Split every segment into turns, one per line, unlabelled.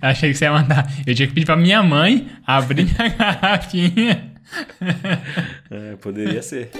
Achei que você ia mandar. Eu tinha que pedir pra minha mãe abrir minha garrafinha.
É, poderia ser.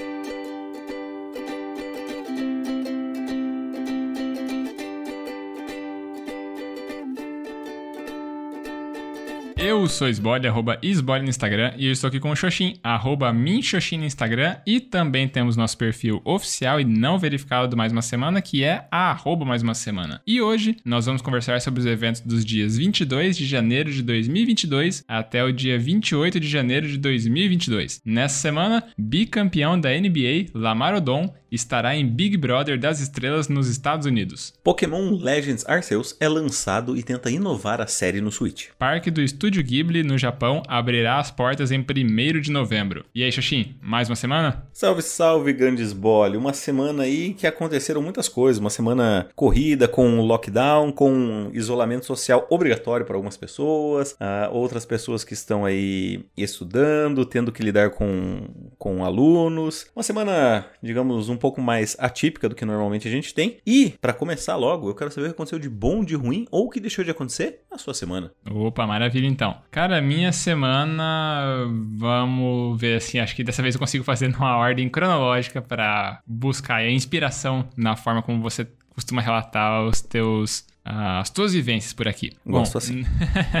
Eu sou Sbole, arroba Sbole no Instagram, e eu estou aqui com o Xoxin, arroba Minxoxin no Instagram, e também temos nosso perfil oficial e não verificado do Mais Uma Semana, que é a arroba Mais Uma Semana. E hoje nós vamos conversar sobre os eventos dos dias 22 de janeiro de 2022 até o dia 28 de janeiro de 2022. Nessa semana, bicampeão da NBA, Lamar Odom, estará em Big Brother das Estrelas nos Estados Unidos.
Pokémon Legends Arceus é lançado e tenta inovar a série no Switch.
Parque do Estúdio Ghibli, no Japão, abrirá as portas em 1 de novembro. E aí, Xoxin, mais uma semana?
Salve, salve, grandes bole. Uma semana aí que aconteceram muitas coisas. Uma semana corrida, com lockdown, com isolamento social obrigatório para algumas pessoas, uh, outras pessoas que estão aí estudando, tendo que lidar com, com alunos. Uma semana, digamos, um pouco mais atípica do que normalmente a gente tem. E, para começar logo, eu quero saber o que aconteceu de bom, de ruim ou o que deixou de acontecer na sua semana.
Opa, maravilha então. Cara, minha semana, vamos ver assim, acho que dessa vez eu consigo fazer numa ordem cronológica para buscar a inspiração na forma como você costuma relatar os teus as tuas vivências por aqui.
Gosto Bom, assim.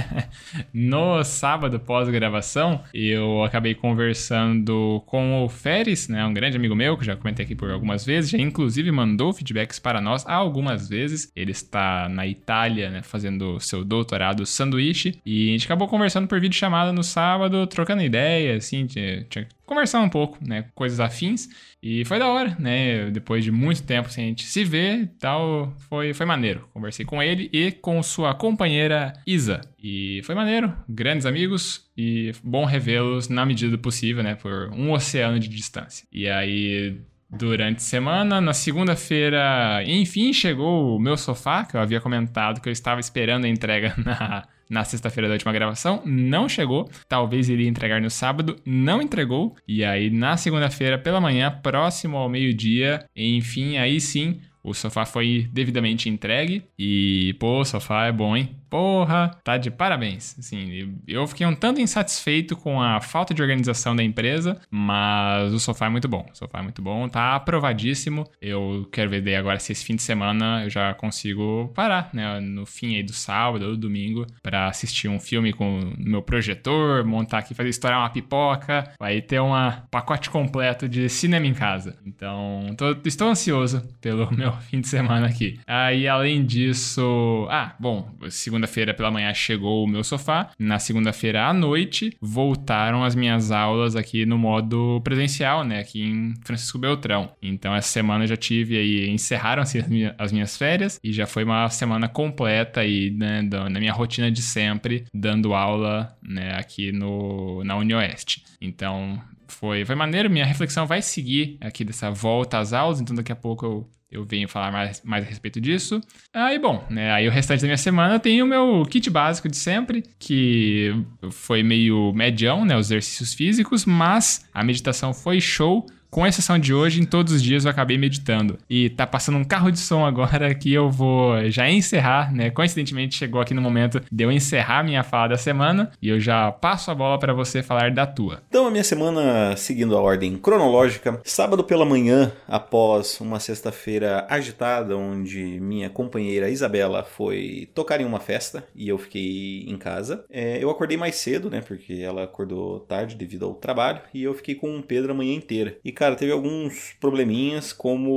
no sábado pós-gravação, eu acabei conversando com o Feres, né, um grande amigo meu, que já comentei aqui por algumas vezes, já inclusive mandou feedbacks para nós algumas vezes. Ele está na Itália, né, fazendo seu doutorado sanduíche, e a gente acabou conversando por vídeo chamada no sábado, trocando ideia, assim, tinha, tinha conversar um pouco, né? Coisas afins. E foi da hora, né? Depois de muito tempo sem a gente se ver e tal, foi, foi maneiro. Conversei com ele e com sua companheira Isa. E foi maneiro, grandes amigos e bom revê-los na medida do possível, né? Por um oceano de distância. E aí, durante a semana. Na segunda-feira, enfim, chegou o meu sofá, que eu havia comentado que eu estava esperando a entrega na na sexta-feira da última gravação, não chegou. Talvez iria entregar no sábado, não entregou. E aí na segunda-feira pela manhã, próximo ao meio-dia, enfim, aí sim, o sofá foi devidamente entregue. E, pô, o sofá é bom, hein? Porra, tá de parabéns. Assim, eu fiquei um tanto insatisfeito com a falta de organização da empresa, mas o sofá é muito bom. O sofá é muito bom, tá aprovadíssimo. Eu quero ver daí agora se esse fim de semana eu já consigo parar, né, no fim aí do sábado ou do domingo para assistir um filme com o meu projetor, montar aqui, fazer estourar uma pipoca, vai ter um pacote completo de cinema em casa. Então, tô, estou ansioso pelo meu fim de semana aqui. Aí, além disso, ah, bom, segundo segunda-feira pela manhã chegou o meu sofá. Na segunda-feira à noite voltaram as minhas aulas aqui no modo presencial, né? Aqui em Francisco Beltrão. Então essa semana eu já tive aí, encerraram-se as minhas férias e já foi uma semana completa aí, né? Na minha rotina de sempre, dando aula, né? Aqui no, na UniOeste. Então foi, foi maneiro. Minha reflexão vai seguir aqui dessa volta às aulas, então daqui a pouco eu eu venho falar mais, mais a respeito disso. Aí, bom, né, aí o restante da minha semana tem o meu kit básico de sempre, que foi meio medião, né, os exercícios físicos, mas a meditação foi show. Com exceção de hoje, em todos os dias eu acabei meditando. E tá passando um carro de som agora que eu vou já encerrar, né? Coincidentemente chegou aqui no momento de eu encerrar minha fala da semana e eu já passo a bola para você falar da tua.
Então a minha semana seguindo a ordem cronológica, sábado pela manhã, após uma sexta-feira agitada onde minha companheira Isabela foi tocar em uma festa e eu fiquei em casa. É, eu acordei mais cedo, né? Porque ela acordou tarde devido ao trabalho e eu fiquei com o Pedro a manhã inteira. E cara, teve alguns probleminhas, como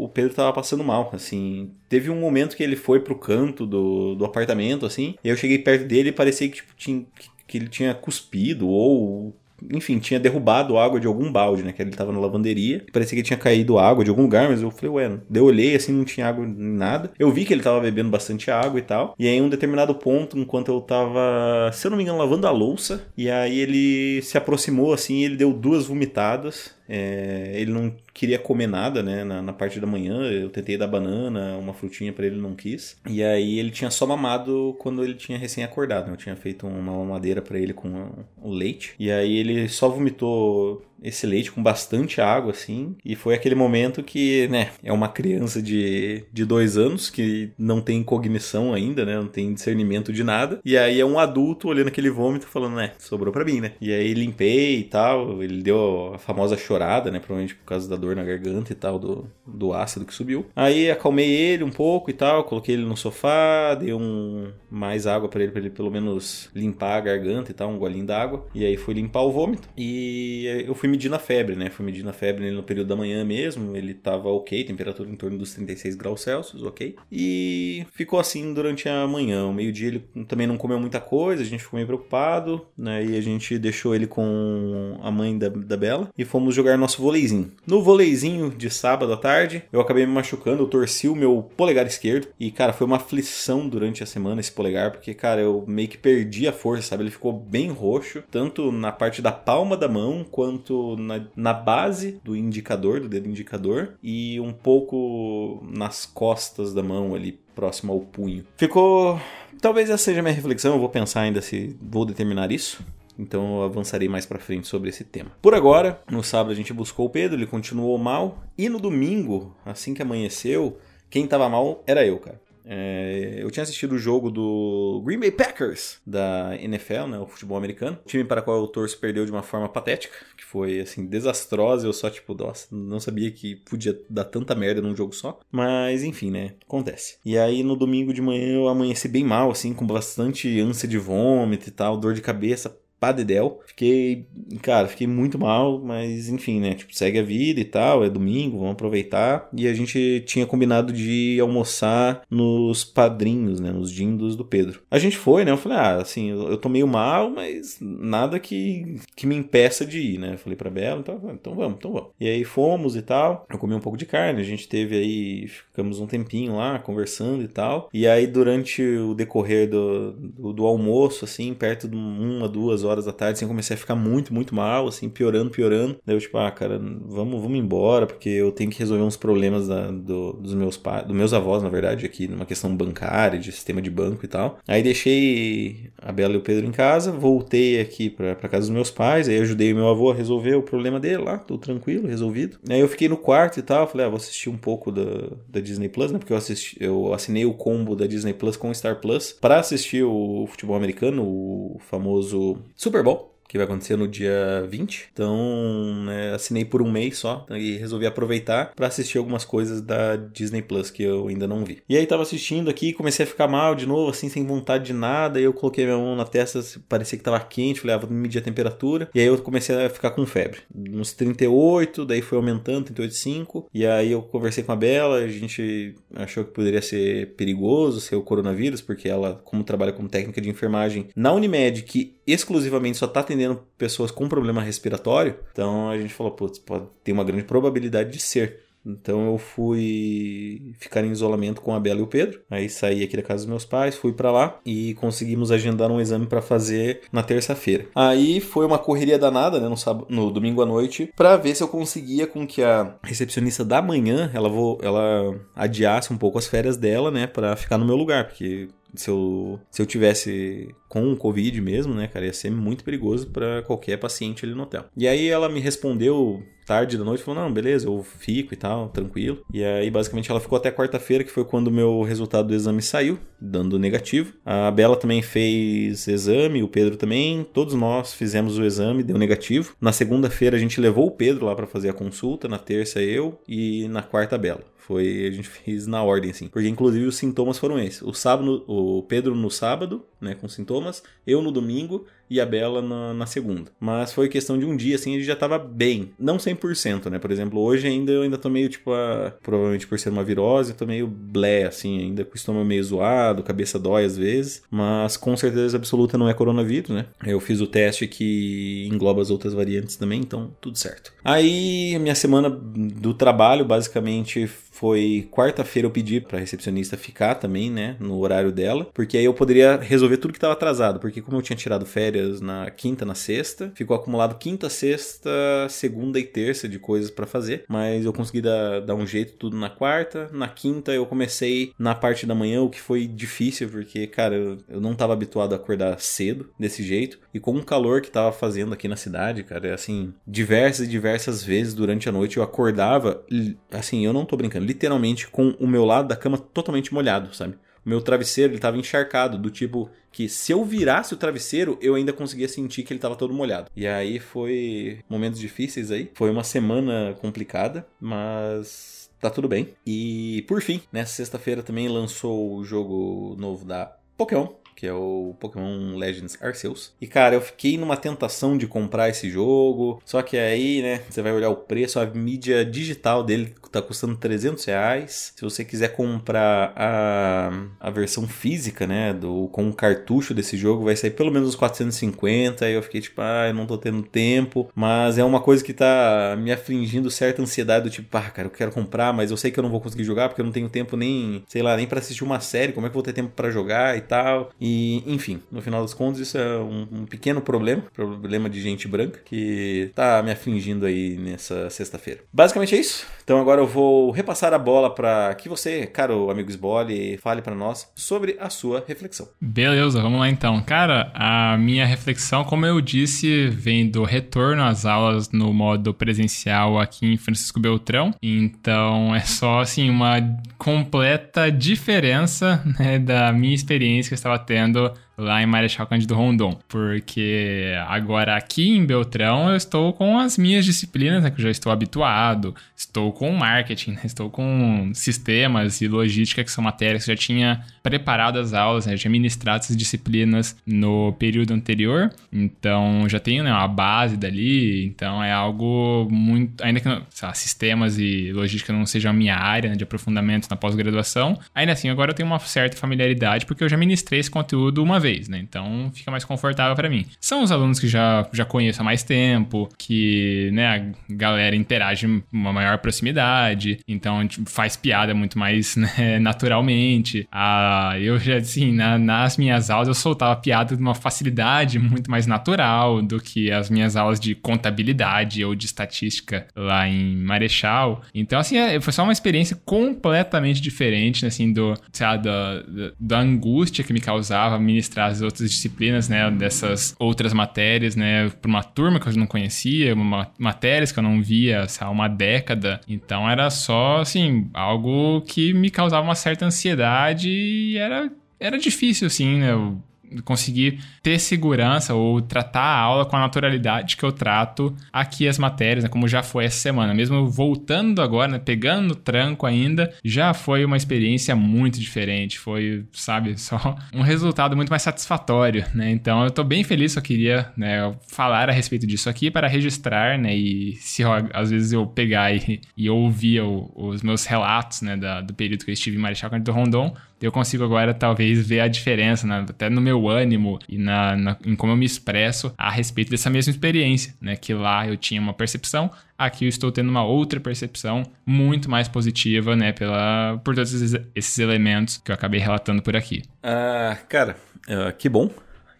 o Pedro tava passando mal, assim. Teve um momento que ele foi pro canto do, do apartamento, assim, e eu cheguei perto dele e parecia que, tipo, tinha, que ele tinha cuspido ou enfim, tinha derrubado água de algum balde, né? Que ele tava na lavanderia. Parecia que tinha caído água de algum lugar, mas eu falei, ué, eu olhei assim, não tinha água em nada. Eu vi que ele tava bebendo bastante água e tal. E aí, em um determinado ponto, enquanto eu tava, se eu não me engano, lavando a louça, e aí ele se aproximou assim, ele deu duas vomitadas. É, ele não queria comer nada, né? Na, na, parte da manhã, eu tentei dar banana, uma frutinha para ele, não quis. E aí ele tinha só mamado quando ele tinha recém acordado. Né? Eu tinha feito uma mamadeira para ele com o leite. E aí ele só vomitou esse leite com bastante água, assim. E foi aquele momento que, né, é uma criança de, de dois anos que não tem cognição ainda, né? Não tem discernimento de nada. E aí é um adulto olhando aquele vômito falando, né, sobrou pra mim, né? E aí limpei e tal. Ele deu a famosa chorada, né? Provavelmente por causa da dor na garganta e tal, do, do ácido que subiu. Aí acalmei ele um pouco e tal, coloquei ele no sofá, dei um mais água para ele, pra ele pelo menos limpar a garganta e tal, um golinho d'água. E aí fui limpar o vômito. E eu fui medindo a febre, né? Fui medindo a febre no período da manhã mesmo. Ele tava ok, temperatura em torno dos 36 graus Celsius, ok. E ficou assim durante a manhã. O meio-dia ele também não comeu muita coisa, a gente ficou meio preocupado, né? E a gente deixou ele com a mãe da, da Bela e fomos jogar nosso voleizinho. No voleizinho de sábado à tarde, eu acabei me machucando, eu torci o meu polegar esquerdo. E, cara, foi uma aflição durante a semana esse polegar, porque, cara, eu meio que perdi a força, sabe? Ele ficou bem roxo, tanto na parte da palma da mão, quanto na, na base do indicador, do dedo indicador, e um pouco nas costas da mão ali, próximo ao punho. Ficou. Talvez essa seja a minha reflexão, eu vou pensar ainda se vou determinar isso. Então eu avançarei mais para frente sobre esse tema. Por agora, no sábado a gente buscou o Pedro, ele continuou mal. E no domingo, assim que amanheceu, quem tava mal era eu, cara. É, eu tinha assistido o jogo do Green Bay Packers da NFL, né, o futebol americano. O time para o qual eu torço perdeu de uma forma patética, que foi assim desastrosa. Eu só tipo, nossa, não sabia que podia dar tanta merda num jogo só. Mas enfim, né, acontece. E aí no domingo de manhã eu amanheci bem mal, assim, com bastante ânsia de vômito e tal, dor de cabeça pá dedéu. Fiquei, cara, fiquei muito mal, mas enfim, né? Tipo, segue a vida e tal, é domingo, vamos aproveitar. E a gente tinha combinado de almoçar nos padrinhos, né? Nos dindos do Pedro. A gente foi, né? Eu falei, ah, assim, eu tô meio mal, mas nada que, que me impeça de ir, né? Eu falei pra Bela, então, então vamos, então vamos. E aí fomos e tal. Eu comi um pouco de carne, a gente teve aí, ficamos um tempinho lá conversando e tal. E aí durante o decorrer do, do, do almoço, assim, perto de uma, duas horas horas da tarde, assim, eu comecei a ficar muito, muito mal, assim, piorando, piorando. Daí eu, tipo, ah, cara, vamos, vamos embora, porque eu tenho que resolver uns problemas da, do, dos meus pais, dos meus avós, na verdade, aqui, numa questão bancária, de sistema de banco e tal. Aí deixei a Bela e o Pedro em casa, voltei aqui pra, pra casa dos meus pais, aí ajudei o meu avô a resolver o problema dele lá, tudo tranquilo, resolvido. Aí eu fiquei no quarto e tal, falei, ah, vou assistir um pouco da, da Disney Plus, né, porque eu, assisti, eu assinei o combo da Disney Plus com o Star Plus para assistir o futebol americano, o famoso Super Bowl que vai acontecer no dia 20. Então, né, assinei por um mês só e resolvi aproveitar para assistir algumas coisas da Disney Plus que eu ainda não vi. E aí tava assistindo aqui, comecei a ficar mal de novo, assim, sem vontade de nada. E eu coloquei minha mão na testa, parecia que tava quente, falei, ah, vou medir a temperatura. E aí eu comecei a ficar com febre. Uns 38, daí foi aumentando, 38,5. E aí eu conversei com a Bela, a gente achou que poderia ser perigoso ser o coronavírus, porque ela, como trabalha como técnica de enfermagem na Unimed, que exclusivamente só tá atendendo pessoas com problema respiratório, então a gente falou, putz, pode ter uma grande probabilidade de ser. Então eu fui ficar em isolamento com a Bela e o Pedro. Aí saí aqui da casa dos meus pais, fui para lá e conseguimos agendar um exame para fazer na terça-feira. Aí foi uma correria danada, né, no, no domingo à noite, para ver se eu conseguia com que a recepcionista da manhã, ela vou, ela adiasse um pouco as férias dela, né, para ficar no meu lugar, porque se eu, se eu tivesse com o Covid mesmo, né, cara, ia ser muito perigoso para qualquer paciente ali no hotel. E aí ela me respondeu tarde da noite, falou, não, beleza, eu fico e tal, tranquilo. E aí, basicamente, ela ficou até quarta-feira, que foi quando o meu resultado do exame saiu, dando negativo. A Bela também fez exame, o Pedro também, todos nós fizemos o exame, deu negativo. Na segunda-feira a gente levou o Pedro lá para fazer a consulta, na terça eu e na quarta a Bela. Foi, a gente fez na ordem, assim. Porque, inclusive, os sintomas foram esses. O sábado, o Pedro no sábado, né, com sintomas. Eu no domingo e a Bela na, na, segunda. Mas foi questão de um dia, assim, ele já tava bem. Não 100%, né? Por exemplo, hoje ainda eu ainda tô meio, tipo, a, provavelmente por ser uma virose, tô meio blé, assim, ainda com o estômago meio zoado, cabeça dói às vezes. Mas com certeza absoluta não é coronavírus, né? Eu fiz o teste que engloba as outras variantes também, então tudo certo. Aí, minha semana do trabalho, basicamente, foi quarta-feira eu pedi pra recepcionista ficar também, né, no horário dela, porque aí eu poderia resolver tudo que tava atrasado, porque como eu tinha tirado férias na quinta, na sexta, ficou acumulado quinta, sexta, segunda e terça de coisas para fazer, mas eu consegui dar, dar um jeito tudo na quarta, na quinta eu comecei na parte da manhã, o que foi difícil, porque, cara, eu, eu não tava habituado a acordar cedo desse jeito, e com o calor que tava fazendo aqui na cidade, cara, assim, diversas e diversas vezes durante a noite eu acordava, assim, eu não tô brincando, literalmente com o meu lado da cama totalmente molhado, sabe? Meu travesseiro, ele tava encharcado, do tipo que se eu virasse o travesseiro, eu ainda conseguia sentir que ele tava todo molhado. E aí foi momentos difíceis aí. Foi uma semana complicada, mas tá tudo bem. E por fim, nessa sexta-feira também lançou o jogo novo da Pokémon, que é o Pokémon Legends Arceus. E cara, eu fiquei numa tentação de comprar esse jogo, só que aí, né, você vai olhar o preço, a mídia digital dele tá custando 300 reais. Se você quiser comprar a, a versão física, né, do, com o cartucho desse jogo, vai sair pelo menos uns 450. Aí eu fiquei tipo, ah, eu não tô tendo tempo. Mas é uma coisa que tá me afligindo certa ansiedade do tipo, ah, cara, eu quero comprar, mas eu sei que eu não vou conseguir jogar porque eu não tenho tempo nem, sei lá, nem para assistir uma série. Como é que eu vou ter tempo para jogar e tal? E, enfim, no final das contas, isso é um, um pequeno problema, problema de gente branca, que tá me afligindo aí nessa sexta-feira. Basicamente é isso. Então agora eu vou repassar a bola para que você, caro amigo Sbole, fale para nós sobre a sua reflexão.
Beleza, vamos lá então. Cara, a minha reflexão, como eu disse, vem do retorno às aulas no modo presencial aqui em Francisco Beltrão. Então é só assim uma completa diferença né, da minha experiência que eu estava tendo Nintendo lá em Marechal Cândido Rondon, porque agora aqui em Beltrão eu estou com as minhas disciplinas, né, que eu já estou habituado, estou com marketing, né, estou com sistemas e logística, que são matérias que eu já tinha preparado as aulas, né, já ministrado essas disciplinas no período anterior, então já tenho né, uma base dali, então é algo muito, ainda que lá, sistemas e logística não sejam a minha área né, de aprofundamento na pós-graduação, ainda assim agora eu tenho uma certa familiaridade, porque eu já ministrei esse conteúdo uma vez, né? Então fica mais confortável para mim. São os alunos que já, já conheço há mais tempo, que né, a galera interage uma maior proximidade, então tipo, faz piada muito mais né, naturalmente. Ah, eu já, assim, na, nas minhas aulas eu soltava piada de uma facilidade muito mais natural do que as minhas aulas de contabilidade ou de estatística lá em Marechal. Então, assim, é, foi só uma experiência completamente diferente, assim, do, sei lá, da, da, da angústia que me causava ministrar ministrar as outras disciplinas, né, dessas outras matérias, né, para uma turma que eu não conhecia, uma, matérias que eu não via há uma década. Então era só, assim, algo que me causava uma certa ansiedade e era, era difícil, assim, né, eu conseguir ter segurança ou tratar a aula com a naturalidade que eu trato aqui as matérias, né, como já foi essa semana. Mesmo voltando agora, né, pegando tranco ainda, já foi uma experiência muito diferente. Foi, sabe, só um resultado muito mais satisfatório, né? Então eu tô bem feliz, só queria né, falar a respeito disso aqui para registrar, né? E se às vezes eu pegar e, e ouvir o, os meus relatos, né, da, do período que eu estive em Marechal Cândido Rondon, eu consigo agora talvez ver a diferença, né? até no meu ânimo e na, na, em como eu me expresso a respeito dessa mesma experiência, né? Que lá eu tinha uma percepção, aqui eu estou tendo uma outra percepção muito mais positiva, né? Pela, por todos esses, esses elementos que eu acabei relatando por aqui.
Ah, cara, uh, que bom,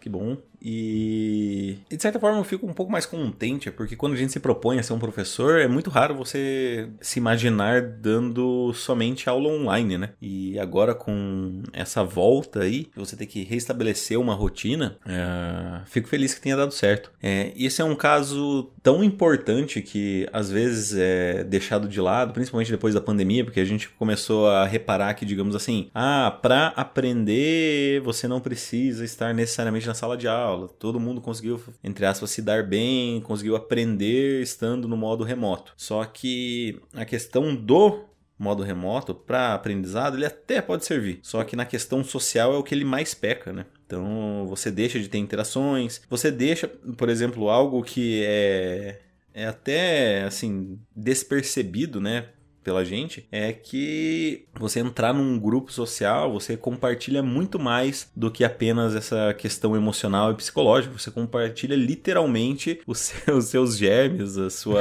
que bom. E, de certa forma eu fico um pouco mais contente, porque quando a gente se propõe a ser um professor, é muito raro você se imaginar dando somente aula online, né? E agora com essa volta aí, você ter que restabelecer uma rotina, é, fico feliz que tenha dado certo. É, esse é um caso tão importante que às vezes é deixado de lado, principalmente depois da pandemia, porque a gente começou a reparar que, digamos assim, ah, para aprender você não precisa estar necessariamente na sala de aula aula. Todo mundo conseguiu, entre aspas, se dar bem, conseguiu aprender estando no modo remoto. Só que a questão do modo remoto para aprendizado, ele até pode servir. Só que na questão social é o que ele mais peca, né? Então você deixa de ter interações, você deixa, por exemplo, algo que é, é até assim despercebido, né? Pela gente, é que você entrar num grupo social, você compartilha muito mais do que apenas essa questão emocional e psicológica. Você compartilha literalmente os seus, os seus germes, a sua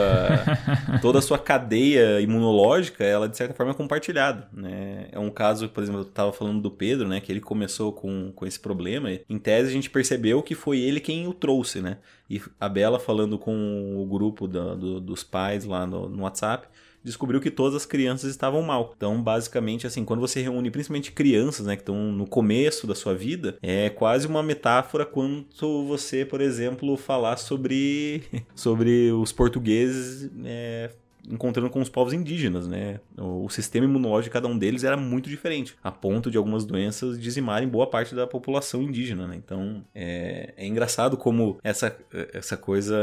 toda a sua cadeia imunológica, ela de certa forma é compartilhada, né? É um caso, por exemplo, eu estava falando do Pedro, né, que ele começou com, com esse problema. Em tese a gente percebeu que foi ele quem o trouxe, né? E a Bela falando com o grupo da, do, dos pais lá no, no WhatsApp, descobriu que todas as crianças estavam mal. Então, basicamente, assim, quando você reúne principalmente crianças, né, que estão no começo da sua vida, é quase uma metáfora quanto você, por exemplo, falar sobre, sobre os portugueses é, encontrando com os povos indígenas, né? O sistema imunológico de cada um deles era muito diferente, a ponto de algumas doenças dizimarem boa parte da população indígena, né? Então é, é engraçado como essa, essa coisa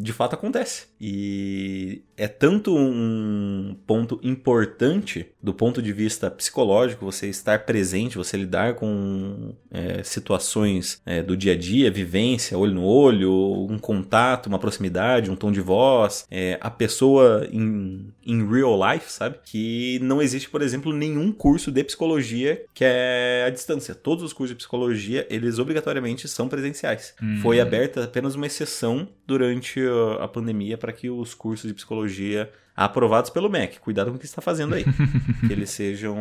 de fato acontece. E é tanto um ponto importante do ponto de vista psicológico, você estar presente, você lidar com é, situações é, do dia a dia, vivência, olho no olho, um contato, uma proximidade, um tom de voz, é, a pessoa em, em real life, sabe? Que não existe, por exemplo, nenhum curso de psicologia que é à distância. Todos os cursos de psicologia, eles obrigatoriamente são presenciais. Hum. Foi aberta apenas uma exceção durante a pandemia para que os cursos de psicologia aprovados pelo MEC. Cuidado com o que está fazendo aí. que eles sejam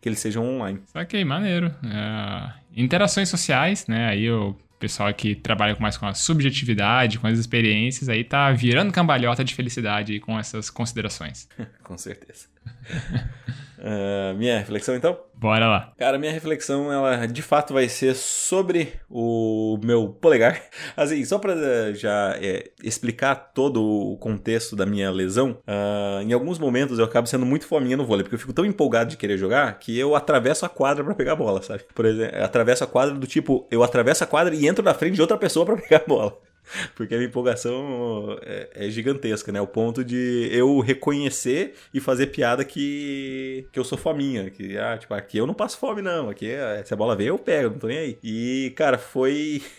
que eles sejam online.
Ok, maneiro. É... Interações sociais, né? Aí o pessoal que trabalha mais com a subjetividade, com as experiências, aí tá virando cambalhota de felicidade com essas considerações.
com certeza. Uh, minha reflexão então?
Bora lá.
Cara, minha reflexão, ela de fato vai ser sobre o meu polegar. Assim, só pra eh, já é, explicar todo o contexto da minha lesão, uh, em alguns momentos eu acabo sendo muito fominha no vôlei, porque eu fico tão empolgado de querer jogar que eu atravesso a quadra para pegar a bola, sabe? Por exemplo, atravesso a quadra do tipo, eu atravesso a quadra e entro na frente de outra pessoa para pegar a bola. Porque a empolgação é, é, gigantesca, né? O ponto de eu reconhecer e fazer piada que, que eu sou fominha. Que, ah, tipo, aqui eu não passo fome, não. Aqui, é, se a bola vem, eu pego, não tô nem aí. E, cara, foi.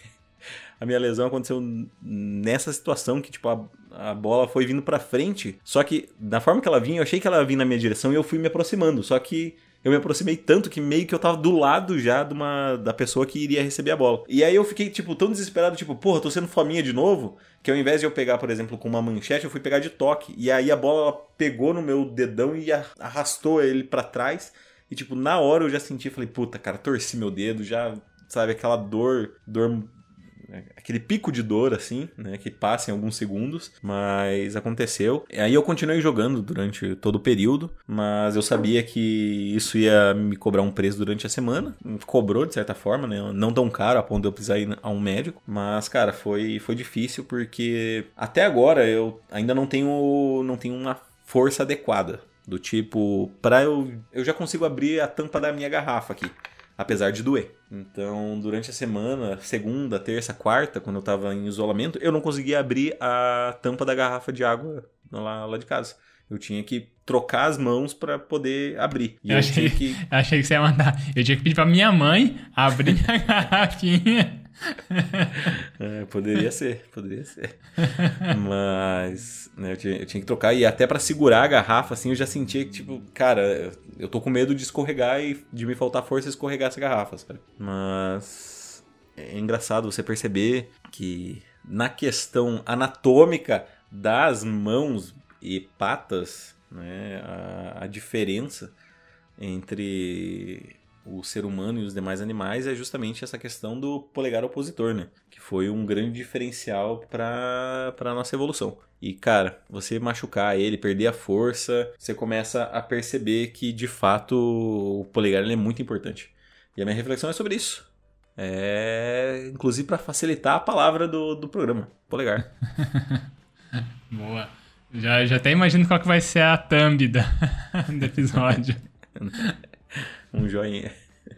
A minha lesão aconteceu nessa situação que, tipo, a, a bola foi vindo pra frente. Só que, da forma que ela vinha, eu achei que ela vinha na minha direção e eu fui me aproximando. Só que eu me aproximei tanto que meio que eu tava do lado já de uma, da pessoa que iria receber a bola. E aí eu fiquei, tipo, tão desesperado, tipo, porra, tô sendo fominha de novo, que ao invés de eu pegar, por exemplo, com uma manchete, eu fui pegar de toque. E aí a bola pegou no meu dedão e arrastou ele para trás. E, tipo, na hora eu já senti, falei, puta, cara, torci meu dedo, já, sabe, aquela dor, dor aquele pico de dor, assim, né? Que passa em alguns segundos, mas aconteceu. Aí eu continuei jogando durante todo o período, mas eu sabia que isso ia me cobrar um preço durante a semana. Cobrou, de certa forma, né? Não tão caro a ponto de eu precisar ir a um médico, mas, cara, foi, foi difícil porque até agora eu ainda não tenho, não tenho uma força adequada. Do tipo, pra eu. Eu já consigo abrir a tampa da minha garrafa aqui apesar de doer. Então, durante a semana, segunda, terça, quarta, quando eu tava em isolamento, eu não conseguia abrir a tampa da garrafa de água lá, lá de casa. Eu tinha que trocar as mãos para poder abrir.
E eu, eu achei, que... achei que você ia mandar. Eu tinha que pedir pra minha mãe abrir a garrafinha.
é, poderia ser, poderia ser. Mas né, eu, tinha, eu, tinha, que trocar e até para segurar a garrafa, assim, eu já sentia que, tipo, cara, eu tô com medo de escorregar e de me faltar força escorregar essa garrafa, sabe? Mas é engraçado você perceber que na questão anatômica das mãos e patas, né, a, a diferença entre o ser humano e os demais animais é justamente essa questão do polegar opositor, né? Que foi um grande diferencial para a nossa evolução. E, cara, você machucar ele, perder a força, você começa a perceber que, de fato, o polegar é muito importante. E a minha reflexão é sobre isso. É, inclusive para facilitar a palavra do, do programa, polegar.
Boa. Já, já até imagino qual que vai ser a thumb da, do episódio.
um joinha.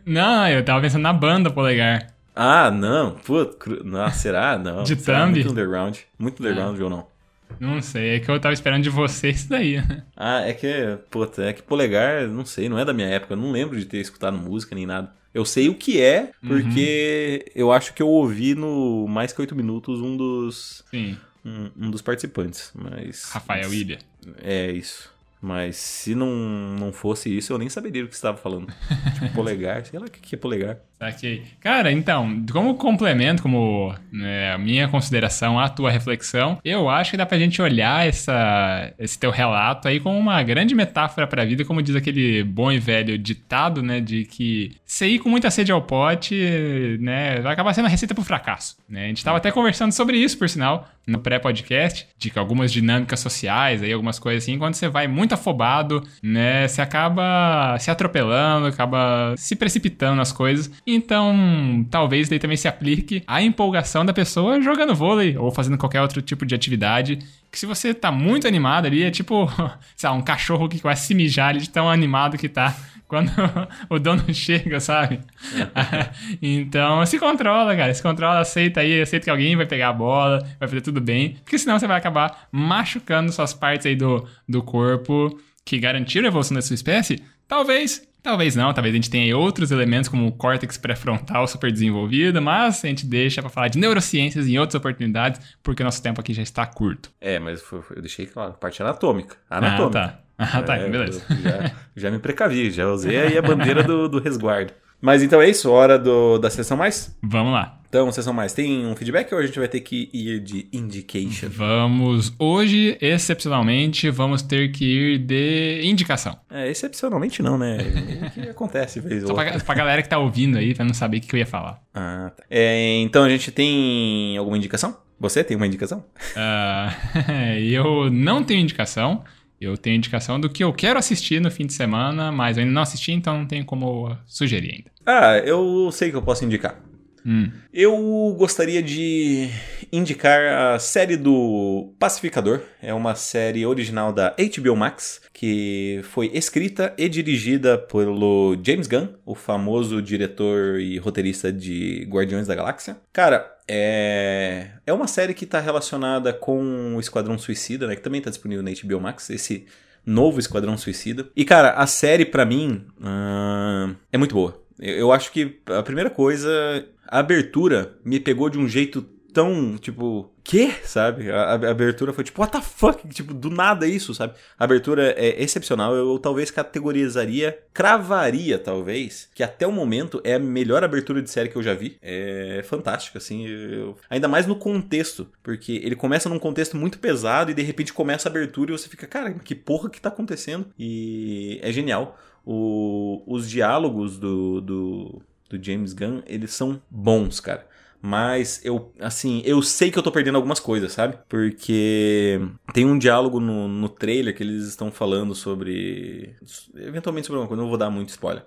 Não, eu tava pensando na banda Polegar.
Ah, não. Putz, cru... Nossa, será? Não.
De será thumb?
Muito underground. Muito underground
ah.
ou não?
Não sei, é que eu tava esperando de você isso daí. Né?
Ah, é que, puta, é que Polegar, não sei, não é da minha época. Eu não lembro de ter escutado música nem nada. Eu sei o que é, porque uhum. eu acho que eu ouvi no Mais Que Oito Minutos um dos...
Sim.
Um, um dos participantes, mas...
Rafael Ilha.
É, isso. Mas se não, não fosse isso, eu nem saberia o que você estava falando. tipo, polegar, sei lá o que é polegar.
Saquei. Cara, então, como complemento, como né, minha consideração, a tua reflexão, eu acho que dá pra gente olhar essa, esse teu relato aí como uma grande metáfora pra vida, como diz aquele bom e velho ditado, né, de que se ir com muita sede ao pote, né, vai acabar sendo a receita pro fracasso, né? A gente tava até conversando sobre isso, por sinal, no pré-podcast, de que algumas dinâmicas sociais aí, algumas coisas assim, quando você vai muito afobado, né, você acaba se atropelando, acaba se precipitando nas coisas, então, talvez daí também se aplique a empolgação da pessoa jogando vôlei ou fazendo qualquer outro tipo de atividade. Que se você tá muito animado ali, é tipo, sei lá, um cachorro que vai se mijar de tão animado que tá quando o dono chega, sabe? então, se controla, cara. Se controla, aceita aí, aceita que alguém vai pegar a bola, vai fazer tudo bem. Porque senão você vai acabar machucando suas partes aí do, do corpo que garantiram a evolução da sua espécie. Talvez Talvez não, talvez a gente tenha outros elementos como o córtex pré-frontal super desenvolvido, mas a gente deixa para falar de neurociências em outras oportunidades, porque o nosso tempo aqui já está curto.
É, mas eu deixei claro, parte anatômica. Anatômica.
Ah, tá. Ah, tá, é, beleza.
Já, já, me precavi, já usei aí a bandeira do, do resguardo. Mas então é isso, hora do, da sessão mais?
Vamos lá.
Então, sessão mais, tem um feedback ou a gente vai ter que ir de indication?
Vamos. Hoje, excepcionalmente, vamos ter que ir de indicação.
É, excepcionalmente não, né? o que acontece, vez
Só pra, pra galera que tá ouvindo aí, pra não saber o que eu ia falar.
Ah, tá. É, então a gente tem alguma indicação? Você tem uma indicação?
Uh, eu não tenho indicação. Eu tenho indicação do que eu quero assistir no fim de semana, mas eu ainda não assisti, então não tenho como sugerir ainda.
Ah, eu sei que eu posso indicar.
Hum.
Eu gostaria de indicar a série do Pacificador. É uma série original da HBO Max que foi escrita e dirigida pelo James Gunn, o famoso diretor e roteirista de Guardiões da Galáxia. Cara, é, é uma série que está relacionada com o Esquadrão Suicida, né? Que também está disponível na HBO Max. Esse novo Esquadrão Suicida. E, cara, a série, para mim, uh, é muito boa. Eu acho que a primeira coisa, a abertura me pegou de um jeito tão, tipo, quê? Sabe? A, a, abertura foi tipo, what the fuck? Tipo, do nada isso, sabe? A abertura é excepcional. Eu, eu, talvez categorizaria, cravaria, talvez, que até o momento é a melhor abertura de série que eu já vi. É fantástica, assim. Eu... Ainda mais no contexto, porque ele começa num contexto muito pesado e de repente começa a abertura e você fica, cara, que porra que tá acontecendo? E é genial o, os diálogos do, do, do James Gunn, eles são bons, cara. Mas eu, assim, eu sei que eu tô perdendo algumas coisas, sabe? Porque tem um diálogo no, no trailer que eles estão falando sobre. Eventualmente sobre alguma coisa, não vou dar muito spoiler.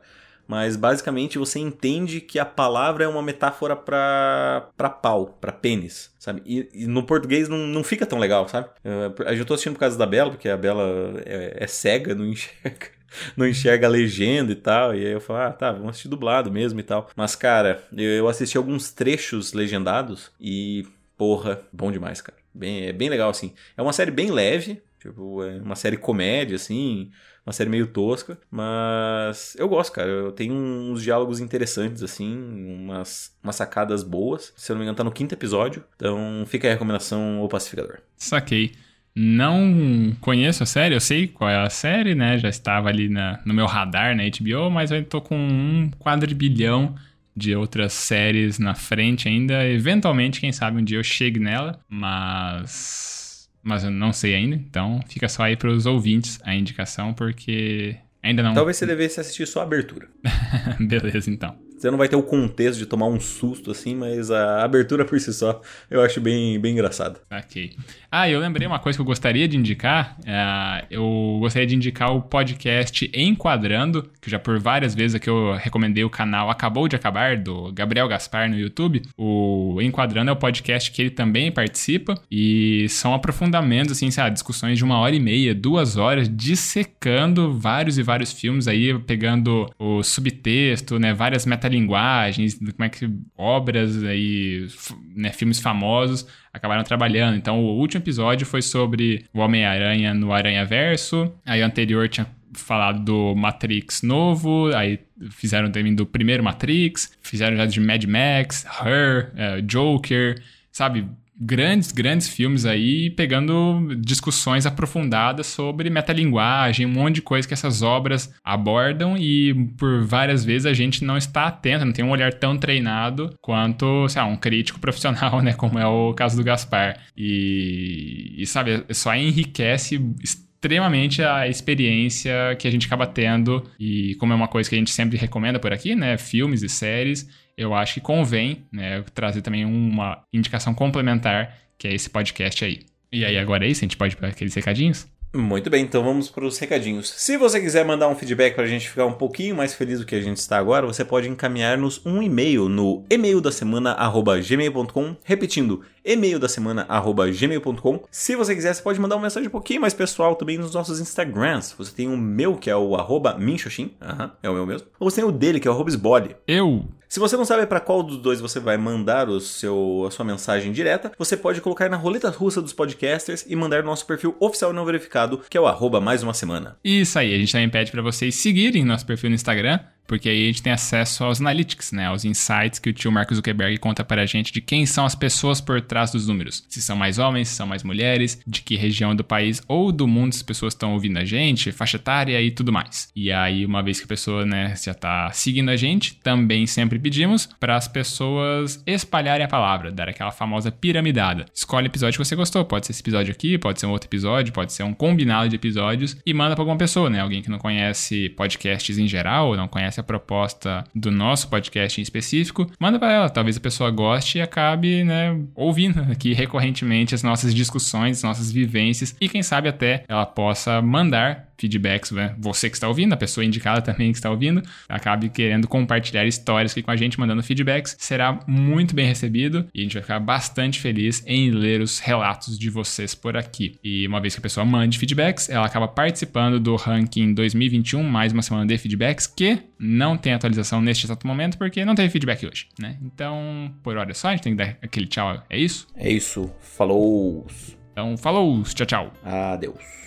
Mas basicamente você entende que a palavra é uma metáfora pra, pra pau, pra pênis, sabe? E, e no português não, não fica tão legal, sabe? Eu, eu tô assistindo por causa da Bela, porque a Bela é, é cega, não enxerga não enxerga a legenda e tal. E aí eu falo, ah, tá, vamos assistir dublado mesmo e tal. Mas, cara, eu assisti alguns trechos legendados e, porra, bom demais, cara. Bem, é bem legal, assim. É uma série bem leve, tipo, é uma série comédia, assim, uma série meio tosca, mas eu gosto, cara. Eu tenho uns diálogos interessantes, assim, umas, umas sacadas boas. Se eu não me engano, tá no quinto episódio. Então fica a recomendação O Pacificador.
Saquei. Não conheço a série, eu sei qual é a série, né? Já estava ali na, no meu radar na HBO, mas eu tô com um quadrilhão de outras séries na frente ainda. Eventualmente, quem sabe um dia eu chegue nela, mas. Mas eu não sei ainda, então fica só aí para os ouvintes a indicação, porque ainda não.
Talvez você devesse assistir só a abertura.
Beleza, então.
Você não vai ter o contexto de tomar um susto assim, mas a abertura por si só eu acho bem, bem engraçada.
Ok. Ah, eu lembrei uma coisa que eu gostaria de indicar. É, eu gostaria de indicar o podcast Enquadrando, que já por várias vezes aqui eu recomendei o canal Acabou de Acabar, do Gabriel Gaspar no YouTube. O Enquadrando é o podcast que ele também participa e são aprofundamentos, assim, sabe, discussões de uma hora e meia, duas horas, dissecando vários e vários filmes aí, pegando o subtexto, né, várias metalinguagens, como é que obras aí, né, filmes famosos acabaram trabalhando. Então, o último episódio foi sobre o Homem-Aranha no Aranha Verso. Aí, o anterior tinha falado do Matrix novo, aí fizeram também do primeiro Matrix, fizeram já de Mad Max, Her, uh, Joker, sabe? Grandes, grandes filmes aí, pegando discussões aprofundadas sobre metalinguagem, um monte de coisa que essas obras abordam e por várias vezes a gente não está atento, não tem um olhar tão treinado quanto, sei lá, um crítico profissional, né, como é o caso do Gaspar. E, e sabe, só enriquece extremamente a experiência que a gente acaba tendo e como é uma coisa que a gente sempre recomenda por aqui, né, filmes e séries, eu acho que convém, né, trazer também uma indicação complementar, que é esse podcast aí. E aí agora é isso, a gente pode para aqueles recadinhos?
Muito bem, então vamos para os recadinhos. Se você quiser mandar um feedback para a gente ficar um pouquinho mais feliz do que a gente está agora, você pode encaminhar-nos um e-mail no e-mail da semana gmail.com, repetindo, e-mail da semana gmail.com. Se você quiser, você pode mandar uma mensagem um pouquinho mais pessoal também nos nossos Instagrams. Você tem o meu, que é o arroba minxoxin, é o meu mesmo. Ou você tem o dele, que é o arroba
Eu
se você não sabe para qual dos dois você vai mandar o seu, a sua mensagem direta, você pode colocar na roleta russa dos podcasters e mandar no nosso perfil oficial não verificado, que é o mais uma semana.
Isso aí, a gente também pede para vocês seguirem nosso perfil no Instagram, porque aí a gente tem acesso aos analytics, né, aos insights que o tio Marcos Zuckerberg conta para a gente de quem são as pessoas por trás dos números. Se são mais homens, se são mais mulheres, de que região do país ou do mundo as pessoas estão ouvindo a gente, faixa etária e tudo mais. E aí, uma vez que a pessoa, né, já está seguindo a gente, também sempre pedimos para as pessoas espalharem a palavra, dar aquela famosa piramidada. Escolhe o episódio que você gostou, pode ser esse episódio aqui, pode ser um outro episódio, pode ser um combinado de episódios e manda para alguma pessoa, né, alguém que não conhece podcasts em geral, não conhece a proposta do nosso podcast em específico, manda para ela. Talvez a pessoa goste e acabe, né, ouvindo aqui recorrentemente as nossas discussões, as nossas vivências e quem sabe até ela possa mandar feedbacks, né? Você que está ouvindo, a pessoa indicada também que está ouvindo, acabe querendo compartilhar histórias aqui com a gente, mandando feedbacks, será muito bem recebido e a gente vai ficar bastante feliz em ler os relatos de vocês por aqui. E uma vez que a pessoa mande feedbacks, ela acaba participando do ranking 2021, mais uma semana de feedbacks, que não tem atualização neste exato momento, porque não teve feedback hoje, né? Então, por hora só, a gente tem que dar aquele tchau, é isso?
É isso, falou!
Então, falou, tchau, tchau.
Adeus.